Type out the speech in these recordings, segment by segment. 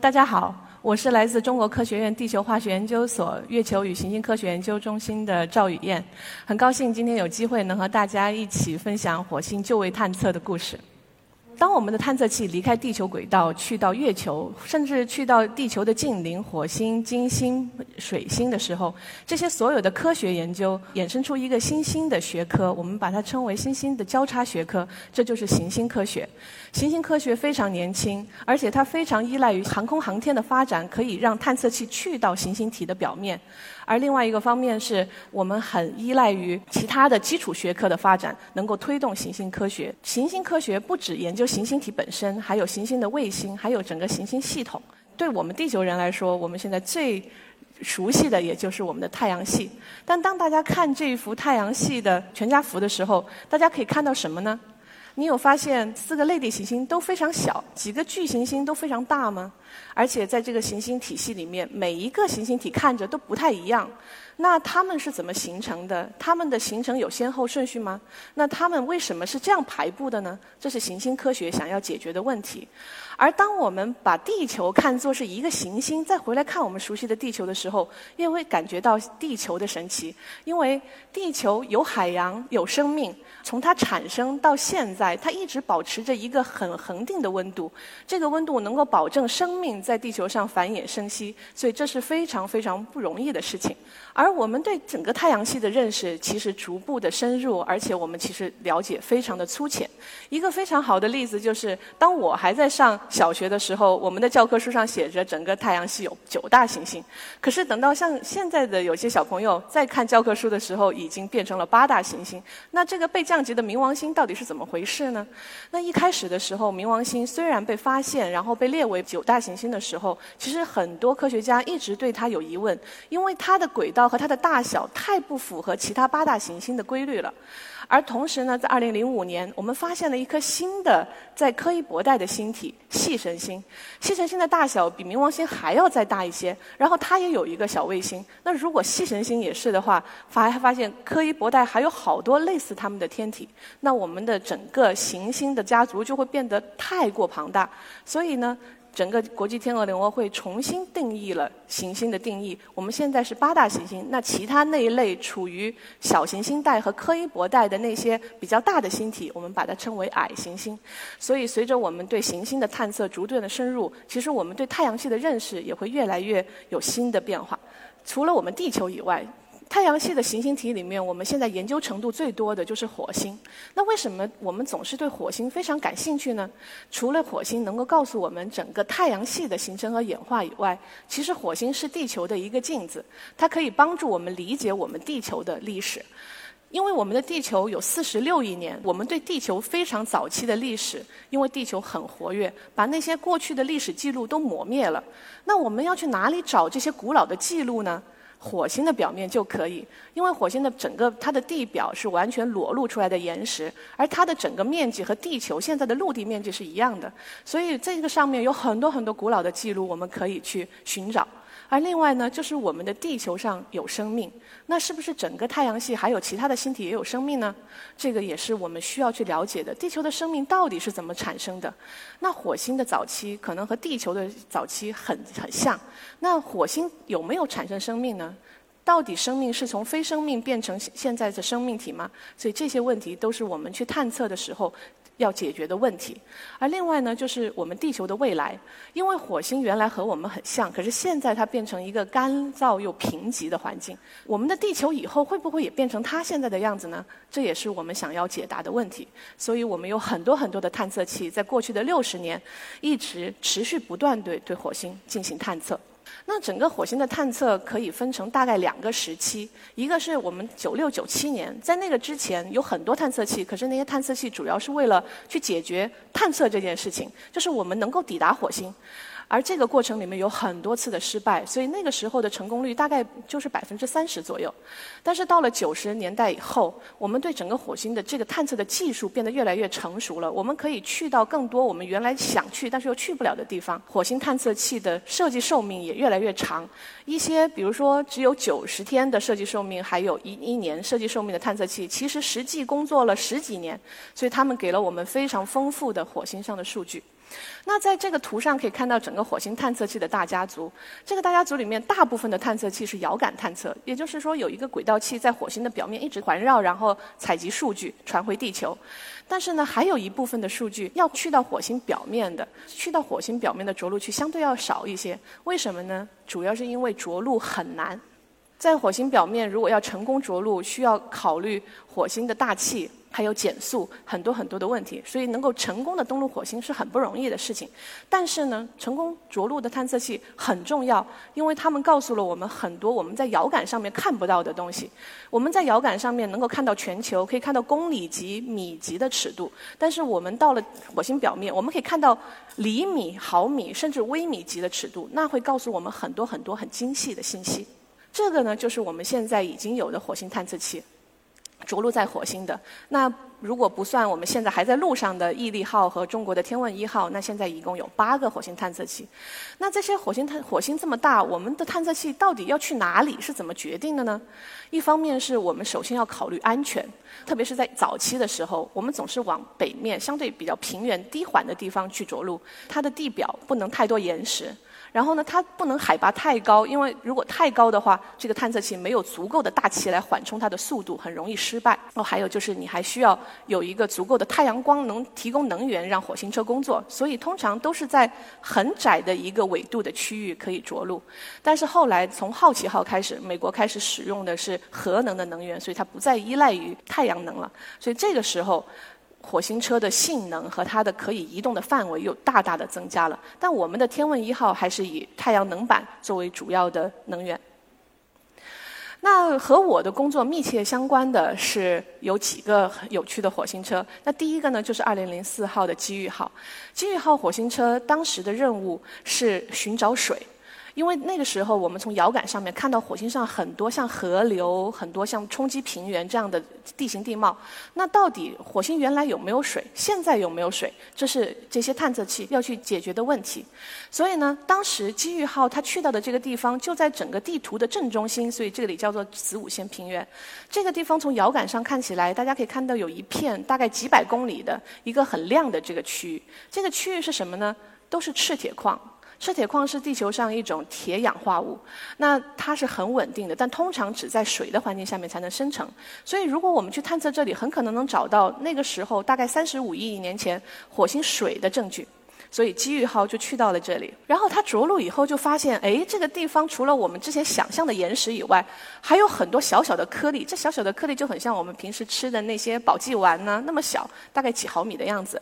大家好，我是来自中国科学院地球化学研究所月球与行星科学研究中心的赵雨燕，很高兴今天有机会能和大家一起分享火星就位探测的故事。当我们的探测器离开地球轨道，去到月球，甚至去到地球的近邻火星、金星、水星的时候，这些所有的科学研究衍生出一个新兴的学科，我们把它称为新兴的交叉学科，这就是行星科学。行星科学非常年轻，而且它非常依赖于航空航天的发展，可以让探测器去到行星体的表面。而另外一个方面是我们很依赖于其他的基础学科的发展，能够推动行星科学。行星科学不只研究行星体本身，还有行星的卫星，还有整个行星系统。对我们地球人来说，我们现在最熟悉的也就是我们的太阳系。但当大家看这一幅太阳系的全家福的时候，大家可以看到什么呢？你有发现四个类地行星都非常小，几个巨行星都非常大吗？而且在这个行星体系里面，每一个行星体看着都不太一样。那它们是怎么形成的？它们的形成有先后顺序吗？那它们为什么是这样排布的呢？这是行星科学想要解决的问题。而当我们把地球看作是一个行星，再回来看我们熟悉的地球的时候，也会感觉到地球的神奇。因为地球有海洋，有生命，从它产生到现在，它一直保持着一个很恒定的温度。这个温度能够保证生命在地球上繁衍生息，所以这是非常非常不容易的事情。而我们对整个太阳系的认识其实逐步的深入，而且我们其实了解非常的粗浅。一个非常好的例子就是，当我还在上小学的时候，我们的教科书上写着整个太阳系有九大行星。可是等到像现在的有些小朋友在看教科书的时候，已经变成了八大行星。那这个被降级的冥王星到底是怎么回事呢？那一开始的时候，冥王星虽然被发现，然后被列为九大行星的时候，其实很多科学家一直对它有疑问，因为它的轨道和它的大小太不符合其他八大行星的规律了。而同时呢，在二零零五年，我们发现了一颗新的在柯伊伯带的星体——细神星。细神星的大小比冥王星还要再大一些，然后它也有一个小卫星。那如果细神星也是的话，发发现柯伊伯带还有好多类似它们的天体，那我们的整个行星的家族就会变得太过庞大。所以呢。整个国际天文联合会重新定义了行星的定义。我们现在是八大行星，那其他那一类处于小行星带和柯伊伯带的那些比较大的星体，我们把它称为矮行星。所以，随着我们对行星的探测逐渐的深入，其实我们对太阳系的认识也会越来越有新的变化。除了我们地球以外。太阳系的行星体里面，我们现在研究程度最多的就是火星。那为什么我们总是对火星非常感兴趣呢？除了火星能够告诉我们整个太阳系的形成和演化以外，其实火星是地球的一个镜子，它可以帮助我们理解我们地球的历史。因为我们的地球有四十六亿年，我们对地球非常早期的历史，因为地球很活跃，把那些过去的历史记录都磨灭了。那我们要去哪里找这些古老的记录呢？火星的表面就可以，因为火星的整个它的地表是完全裸露出来的岩石，而它的整个面积和地球现在的陆地面积是一样的，所以这个上面有很多很多古老的记录，我们可以去寻找。而另外呢，就是我们的地球上有生命，那是不是整个太阳系还有其他的星体也有生命呢？这个也是我们需要去了解的。地球的生命到底是怎么产生的？那火星的早期可能和地球的早期很很像。那火星有没有产生生命呢？到底生命是从非生命变成现在的生命体吗？所以这些问题都是我们去探测的时候。要解决的问题，而另外呢，就是我们地球的未来。因为火星原来和我们很像，可是现在它变成一个干燥又贫瘠的环境。我们的地球以后会不会也变成它现在的样子呢？这也是我们想要解答的问题。所以我们有很多很多的探测器，在过去的六十年，一直持续不断对对火星进行探测。那整个火星的探测可以分成大概两个时期，一个是我们九六九七年，在那个之前有很多探测器，可是那些探测器主要是为了去解决探测这件事情，就是我们能够抵达火星。而这个过程里面有很多次的失败，所以那个时候的成功率大概就是百分之三十左右。但是到了九十年代以后，我们对整个火星的这个探测的技术变得越来越成熟了，我们可以去到更多我们原来想去但是又去不了的地方。火星探测器的设计寿命也越来越长，一些比如说只有九十天的设计寿命，还有一一年设计寿命的探测器，其实实际工作了十几年，所以他们给了我们非常丰富的火星上的数据。那在这个图上可以看到整个火星探测器的大家族。这个大家族里面，大部分的探测器是遥感探测，也就是说有一个轨道器在火星的表面一直环绕，然后采集数据传回地球。但是呢，还有一部分的数据要去到火星表面的，去到火星表面的着陆区相对要少一些。为什么呢？主要是因为着陆很难。在火星表面，如果要成功着陆，需要考虑火星的大气。还有减速很多很多的问题，所以能够成功的登陆火星是很不容易的事情。但是呢，成功着陆的探测器很重要，因为他们告诉了我们很多我们在遥感上面看不到的东西。我们在遥感上面能够看到全球，可以看到公里级、米级的尺度，但是我们到了火星表面，我们可以看到厘米、毫米甚至微米级的尺度，那会告诉我们很多很多很精细的信息。这个呢，就是我们现在已经有的火星探测器。着陆在火星的，那如果不算我们现在还在路上的毅力号和中国的天问一号，那现在一共有八个火星探测器。那这些火星探火星这么大，我们的探测器到底要去哪里？是怎么决定的呢？一方面是我们首先要考虑安全，特别是在早期的时候，我们总是往北面相对比较平原低缓的地方去着陆，它的地表不能太多岩石。然后呢，它不能海拔太高，因为如果太高的话，这个探测器没有足够的大气来缓冲它的速度，很容易失败。哦，还有就是你还需要有一个足够的太阳光能提供能源让火星车工作，所以通常都是在很窄的一个纬度的区域可以着陆。但是后来从好奇号开始，美国开始使用的是核能的能源，所以它不再依赖于太阳能了。所以这个时候。火星车的性能和它的可以移动的范围又大大的增加了，但我们的天问一号还是以太阳能板作为主要的能源。那和我的工作密切相关的是有几个有趣的火星车。那第一个呢，就是2004号的机遇号。机遇号火星车当时的任务是寻找水。因为那个时候，我们从遥感上面看到火星上很多像河流、很多像冲击平原这样的地形地貌。那到底火星原来有没有水？现在有没有水？这是这些探测器要去解决的问题。所以呢，当时机遇号它去到的这个地方就在整个地图的正中心，所以这里叫做子午线平原。这个地方从遥感上看起来，大家可以看到有一片大概几百公里的一个很亮的这个区域。这个区域是什么呢？都是赤铁矿。赤铁矿是地球上一种铁氧化物，那它是很稳定的，但通常只在水的环境下面才能生成。所以，如果我们去探测这里，很可能能找到那个时候大概三十五亿年前火星水的证据。所以，机遇号就去到了这里。然后它着陆以后就发现，哎，这个地方除了我们之前想象的岩石以外，还有很多小小的颗粒。这小小的颗粒就很像我们平时吃的那些保济丸呢，那么小，大概几毫米的样子。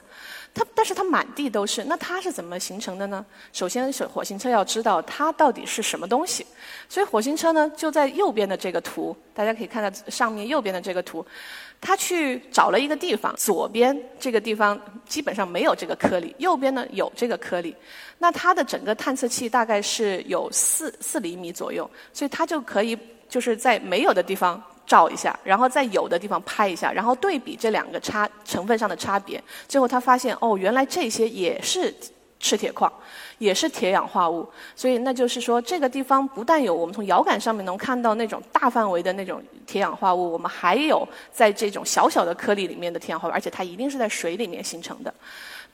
它，但是它满地都是。那它是怎么形成的呢？首先，是火星车要知道它到底是什么东西。所以，火星车呢就在右边的这个图，大家可以看到上面右边的这个图，它去找了一个地方，左边这个地方基本上没有这个颗粒，右边呢有这个颗粒。那它的整个探测器大概是有四四厘米左右，所以它就可以就是在没有的地方。照一下，然后在有的地方拍一下，然后对比这两个差成分上的差别，最后他发现哦，原来这些也是赤铁矿，也是铁氧化物。所以那就是说，这个地方不但有我们从遥感上面能看到那种大范围的那种铁氧化物，我们还有在这种小小的颗粒里面的铁氧化物，而且它一定是在水里面形成的。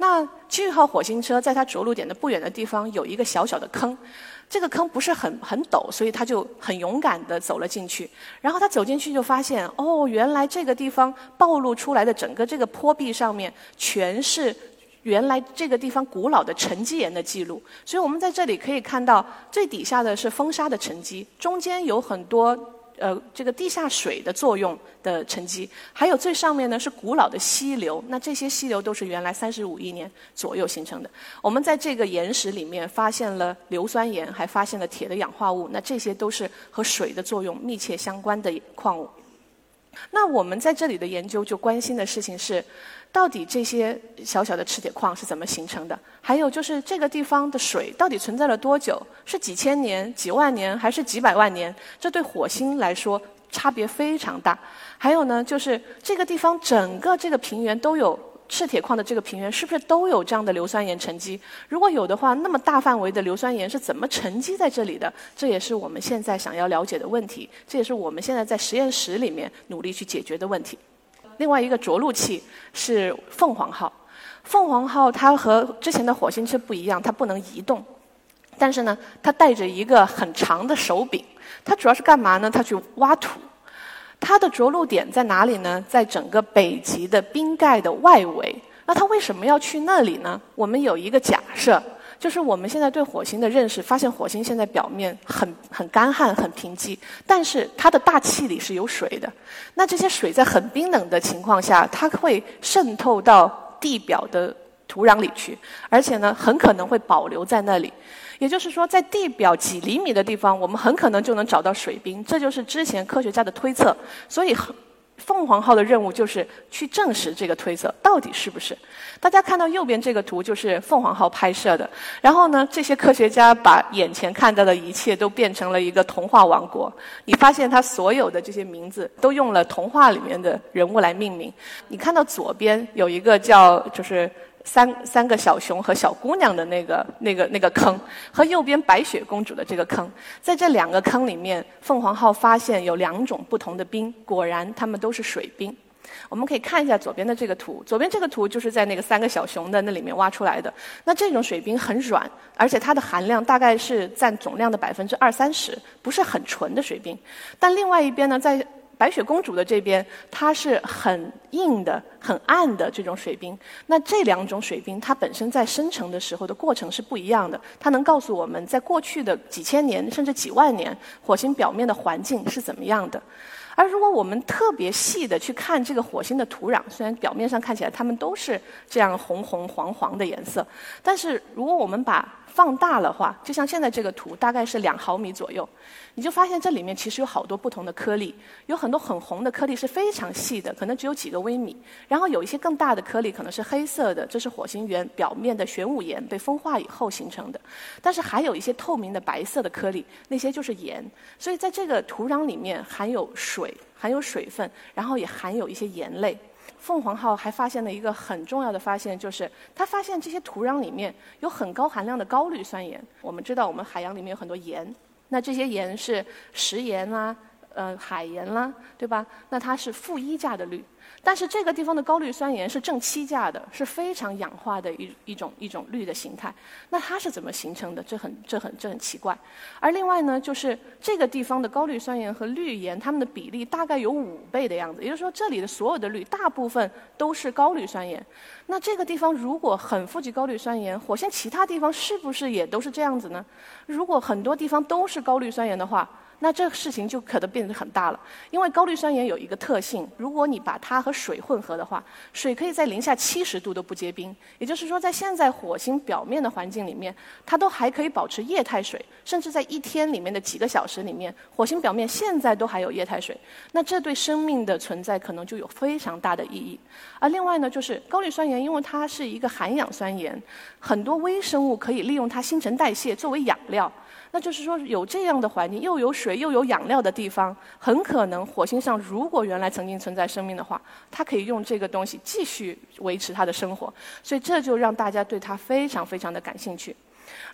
那机遇号火星车在它着陆点的不远的地方有一个小小的坑。这个坑不是很很陡，所以它就很勇敢地走了进去。然后它走进去就发现，哦，原来这个地方暴露出来的整个这个坡壁上面，全是原来这个地方古老的沉积岩的记录。所以我们在这里可以看到，最底下的是风沙的沉积，中间有很多。呃，这个地下水的作用的沉积，还有最上面呢是古老的溪流。那这些溪流都是原来三十五亿年左右形成的。我们在这个岩石里面发现了硫酸盐，还发现了铁的氧化物。那这些都是和水的作用密切相关的矿物。那我们在这里的研究就关心的事情是，到底这些小小的赤铁矿是怎么形成的？还有就是这个地方的水到底存在了多久？是几千年、几万年，还是几百万年？这对火星来说差别非常大。还有呢，就是这个地方整个这个平原都有。赤铁矿的这个平原是不是都有这样的硫酸盐沉积？如果有的话，那么大范围的硫酸盐是怎么沉积在这里的？这也是我们现在想要了解的问题，这也是我们现在在实验室里面努力去解决的问题。另外一个着陆器是凤凰号，凤凰号它和之前的火星车不一样，它不能移动，但是呢，它带着一个很长的手柄，它主要是干嘛呢？它去挖土。它的着陆点在哪里呢？在整个北极的冰盖的外围。那它为什么要去那里呢？我们有一个假设，就是我们现在对火星的认识，发现火星现在表面很很干旱、很贫瘠，但是它的大气里是有水的。那这些水在很冰冷的情况下，它会渗透到地表的土壤里去，而且呢，很可能会保留在那里。也就是说，在地表几厘米的地方，我们很可能就能找到水冰。这就是之前科学家的推测。所以，凤凰号的任务就是去证实这个推测到底是不是。大家看到右边这个图，就是凤凰号拍摄的。然后呢，这些科学家把眼前看到的一切都变成了一个童话王国。你发现它所有的这些名字都用了童话里面的人物来命名。你看到左边有一个叫就是。三三个小熊和小姑娘的那个那个那个坑，和右边白雪公主的这个坑，在这两个坑里面，凤凰号发现有两种不同的冰，果然它们都是水冰。我们可以看一下左边的这个图，左边这个图就是在那个三个小熊的那里面挖出来的。那这种水冰很软，而且它的含量大概是占总量的百分之二三十，不是很纯的水冰。但另外一边呢，在白雪公主的这边，它是很硬的、很暗的这种水冰。那这两种水冰，它本身在生成的时候的过程是不一样的。它能告诉我们在过去的几千年甚至几万年，火星表面的环境是怎么样的。而如果我们特别细的去看这个火星的土壤，虽然表面上看起来它们都是这样红红黄黄的颜色，但是如果我们把放大了话，就像现在这个图，大概是两毫米左右，你就发现这里面其实有好多不同的颗粒，有很多很红的颗粒是非常细的，可能只有几个微米，然后有一些更大的颗粒可能是黑色的，这是火星原表面的玄武岩被风化以后形成的，但是还有一些透明的白色的颗粒，那些就是盐，所以在这个土壤里面含有水，含有水分，然后也含有一些盐类。凤凰号还发现了一个很重要的发现，就是它发现这些土壤里面有很高含量的高氯酸盐。我们知道，我们海洋里面有很多盐，那这些盐是食盐啊，呃，海盐啦，对吧？那它是负一价的氯。但是这个地方的高氯酸盐是正七价的，是非常氧化的一一种一种氯的形态。那它是怎么形成的？这很这很这很奇怪。而另外呢，就是这个地方的高氯酸盐和氯盐，它们的比例大概有五倍的样子。也就是说，这里的所有的氯大部分都是高氯酸盐。那这个地方如果很富集高氯酸盐，火星其他地方是不是也都是这样子呢？如果很多地方都是高氯酸盐的话，那这个事情就可能变得很大了，因为高氯酸盐有一个特性，如果你把它和水混合的话，水可以在零下七十度都不结冰。也就是说，在现在火星表面的环境里面，它都还可以保持液态水，甚至在一天里面的几个小时里面，火星表面现在都还有液态水。那这对生命的存在可能就有非常大的意义。而另外呢，就是高氯酸盐，因为它是一个含氧酸盐，很多微生物可以利用它新陈代谢作为养料。那就是说，有这样的环境，又有水又有养料的地方，很可能火星上如果原来曾经存在生命的话，它可以用这个东西继续维持它的生活。所以这就让大家对它非常非常的感兴趣。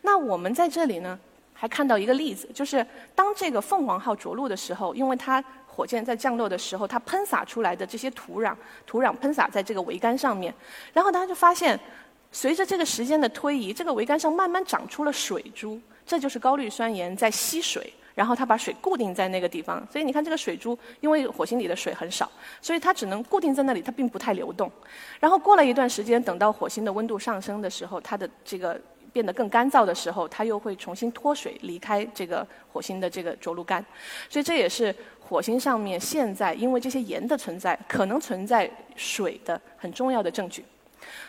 那我们在这里呢，还看到一个例子，就是当这个凤凰号着陆的时候，因为它火箭在降落的时候，它喷洒出来的这些土壤，土壤喷洒在这个桅杆上面，然后大家就发现，随着这个时间的推移，这个桅杆上慢慢长出了水珠。这就是高氯酸盐在吸水，然后它把水固定在那个地方。所以你看这个水珠，因为火星里的水很少，所以它只能固定在那里，它并不太流动。然后过了一段时间，等到火星的温度上升的时候，它的这个变得更干燥的时候，它又会重新脱水离开这个火星的这个着陆杆。所以这也是火星上面现在因为这些盐的存在，可能存在水的很重要的证据。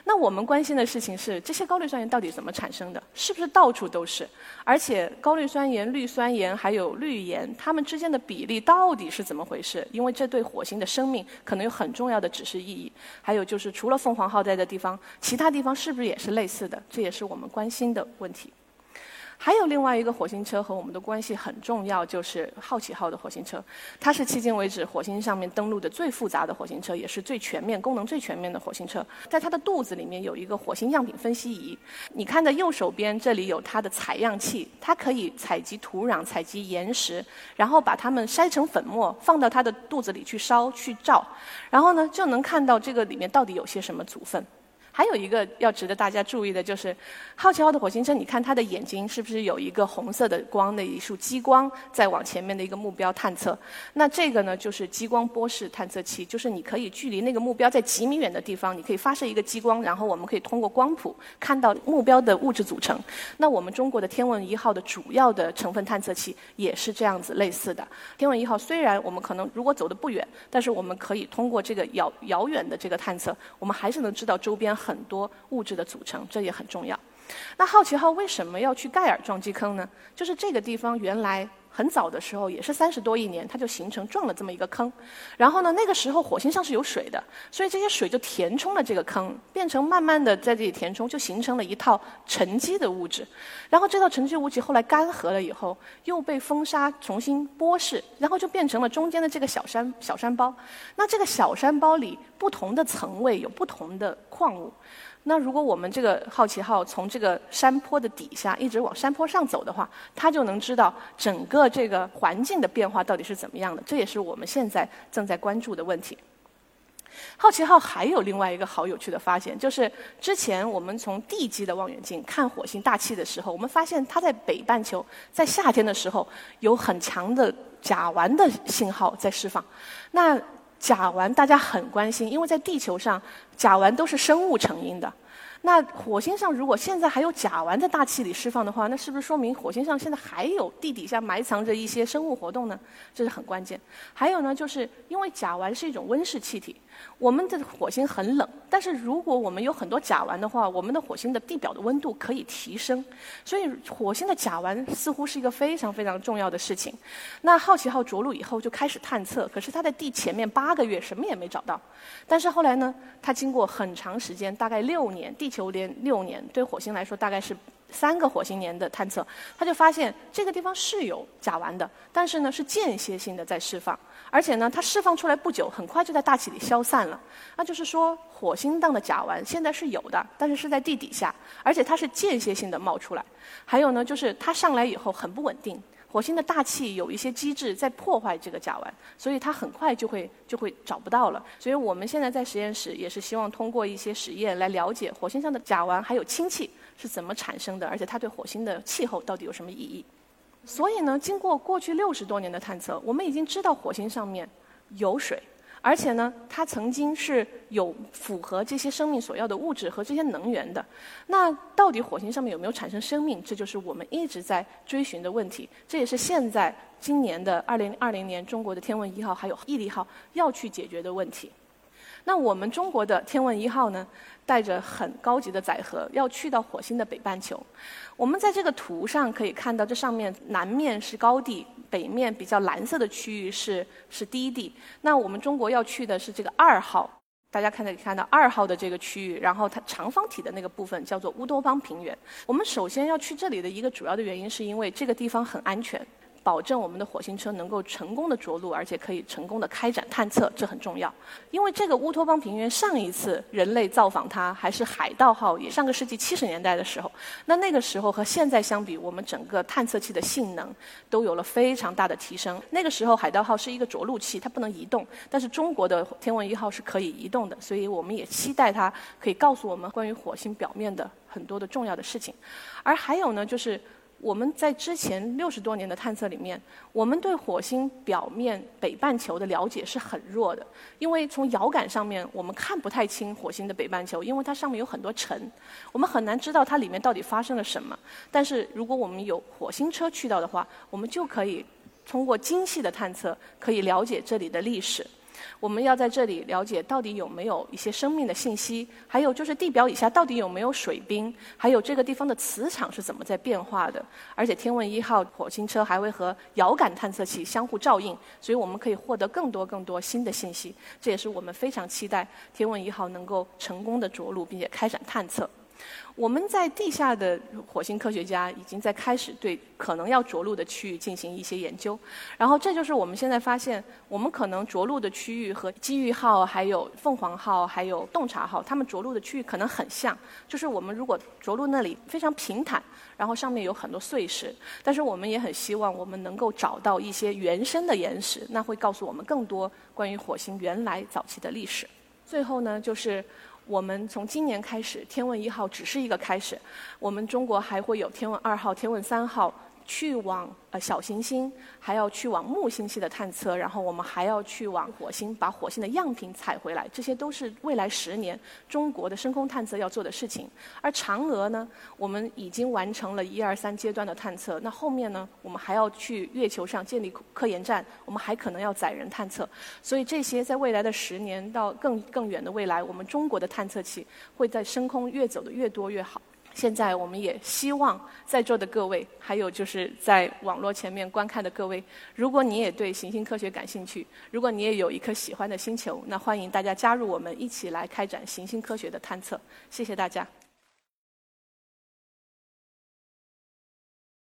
那我们关心的事情是，这些高氯酸盐到底怎么产生的？是不是到处都是？而且高氯酸盐、氯酸盐还有氯盐，它们之间的比例到底是怎么回事？因为这对火星的生命可能有很重要的指示意义。还有就是，除了凤凰号在的地方，其他地方是不是也是类似的？这也是我们关心的问题。还有另外一个火星车和我们的关系很重要，就是好奇号的火星车。它是迄今为止火星上面登陆的最复杂的火星车，也是最全面、功能最全面的火星车。在它的肚子里面有一个火星样品分析仪。你看的右手边这里有它的采样器，它可以采集土壤、采集岩石，然后把它们筛成粉末，放到它的肚子里去烧、去照，然后呢就能看到这个里面到底有些什么组分。还有一个要值得大家注意的就是，好奇号的火星车，你看它的眼睛是不是有一个红色的光的一束激光在往前面的一个目标探测？那这个呢就是激光波式探测器，就是你可以距离那个目标在几米远的地方，你可以发射一个激光，然后我们可以通过光谱看到目标的物质组成。那我们中国的天问一号的主要的成分探测器也是这样子类似的。天问一号虽然我们可能如果走得不远，但是我们可以通过这个遥遥远的这个探测，我们还是能知道周边。很多物质的组成，这也很重要。那好奇号为什么要去盖尔撞击坑呢？就是这个地方原来。很早的时候，也是三十多亿年，它就形成撞了这么一个坑。然后呢，那个时候火星上是有水的，所以这些水就填充了这个坑，变成慢慢的在这里填充，就形成了一套沉积的物质。然后这套沉积物质后来干涸了以后，又被风沙重新剥蚀，然后就变成了中间的这个小山小山包。那这个小山包里不同的层位有不同的矿物。那如果我们这个好奇号从这个山坡的底下一直往山坡上走的话，它就能知道整个这个环境的变化到底是怎么样的。这也是我们现在正在关注的问题。好奇号还有另外一个好有趣的发现，就是之前我们从地基的望远镜看火星大气的时候，我们发现它在北半球在夏天的时候有很强的甲烷的信号在释放。那甲烷大家很关心，因为在地球上，甲烷都是生物成因的。那火星上如果现在还有甲烷在大气里释放的话，那是不是说明火星上现在还有地底下埋藏着一些生物活动呢？这是很关键。还有呢，就是因为甲烷是一种温室气体。我们的火星很冷，但是如果我们有很多甲烷的话，我们的火星的地表的温度可以提升。所以火星的甲烷似乎是一个非常非常重要的事情。那好奇号着陆以后就开始探测，可是它在地前面八个月什么也没找到。但是后来呢，它经过很长时间，大概六年，地球连六年，对火星来说大概是。三个火星年的探测，他就发现这个地方是有甲烷的，但是呢是间歇性的在释放，而且呢它释放出来不久，很快就在大气里消散了。那就是说，火星上的甲烷现在是有的，但是是在地底下，而且它是间歇性的冒出来。还有呢，就是它上来以后很不稳定。火星的大气有一些机制在破坏这个甲烷，所以它很快就会就会找不到了。所以我们现在在实验室也是希望通过一些实验来了解火星上的甲烷还有氢气是怎么产生的，而且它对火星的气候到底有什么意义。所以呢，经过过去六十多年的探测，我们已经知道火星上面有水。而且呢，它曾经是有符合这些生命所要的物质和这些能源的。那到底火星上面有没有产生生命？这就是我们一直在追寻的问题。这也是现在今年的二零二零年中国的天问一号还有毅力号要去解决的问题。那我们中国的天问一号呢，带着很高级的载荷要去到火星的北半球。我们在这个图上可以看到，这上面南面是高地。北面比较蓝色的区域是是低地，那我们中国要去的是这个二号，大家看可以看到二号的这个区域，然后它长方体的那个部分叫做乌托邦平原。我们首先要去这里的一个主要的原因，是因为这个地方很安全。保证我们的火星车能够成功的着陆，而且可以成功的开展探测，这很重要。因为这个乌托邦平原上一次人类造访它还是海盗号，也上个世纪七十年代的时候。那那个时候和现在相比，我们整个探测器的性能都有了非常大的提升。那个时候海盗号是一个着陆器，它不能移动，但是中国的天文一号是可以移动的，所以我们也期待它可以告诉我们关于火星表面的很多的重要的事情。而还有呢，就是。我们在之前六十多年的探测里面，我们对火星表面北半球的了解是很弱的，因为从遥感上面我们看不太清火星的北半球，因为它上面有很多尘，我们很难知道它里面到底发生了什么。但是如果我们有火星车去到的话，我们就可以通过精细的探测，可以了解这里的历史。我们要在这里了解到底有没有一些生命的信息，还有就是地表以下到底有没有水冰，还有这个地方的磁场是怎么在变化的。而且天问一号火星车还会和遥感探测器相互照应，所以我们可以获得更多更多新的信息。这也是我们非常期待天问一号能够成功的着陆并且开展探测。我们在地下的火星科学家已经在开始对可能要着陆的区域进行一些研究，然后这就是我们现在发现，我们可能着陆的区域和机遇号、还有凤凰号、还有洞察号，它们着陆的区域可能很像。就是我们如果着陆那里非常平坦，然后上面有很多碎石，但是我们也很希望我们能够找到一些原生的岩石，那会告诉我们更多关于火星原来早期的历史。最后呢，就是。我们从今年开始，天问一号只是一个开始，我们中国还会有天问二号、天问三号。去往呃小行星，还要去往木星系的探测，然后我们还要去往火星，把火星的样品采回来，这些都是未来十年中国的深空探测要做的事情。而嫦娥呢，我们已经完成了一二三阶段的探测，那后面呢，我们还要去月球上建立科研站，我们还可能要载人探测，所以这些在未来的十年到更更远的未来，我们中国的探测器会在深空越走的越多越好。现在我们也希望在座的各位，还有就是在网络前面观看的各位，如果你也对行星科学感兴趣，如果你也有一颗喜欢的星球，那欢迎大家加入我们，一起来开展行星科学的探测。谢谢大家。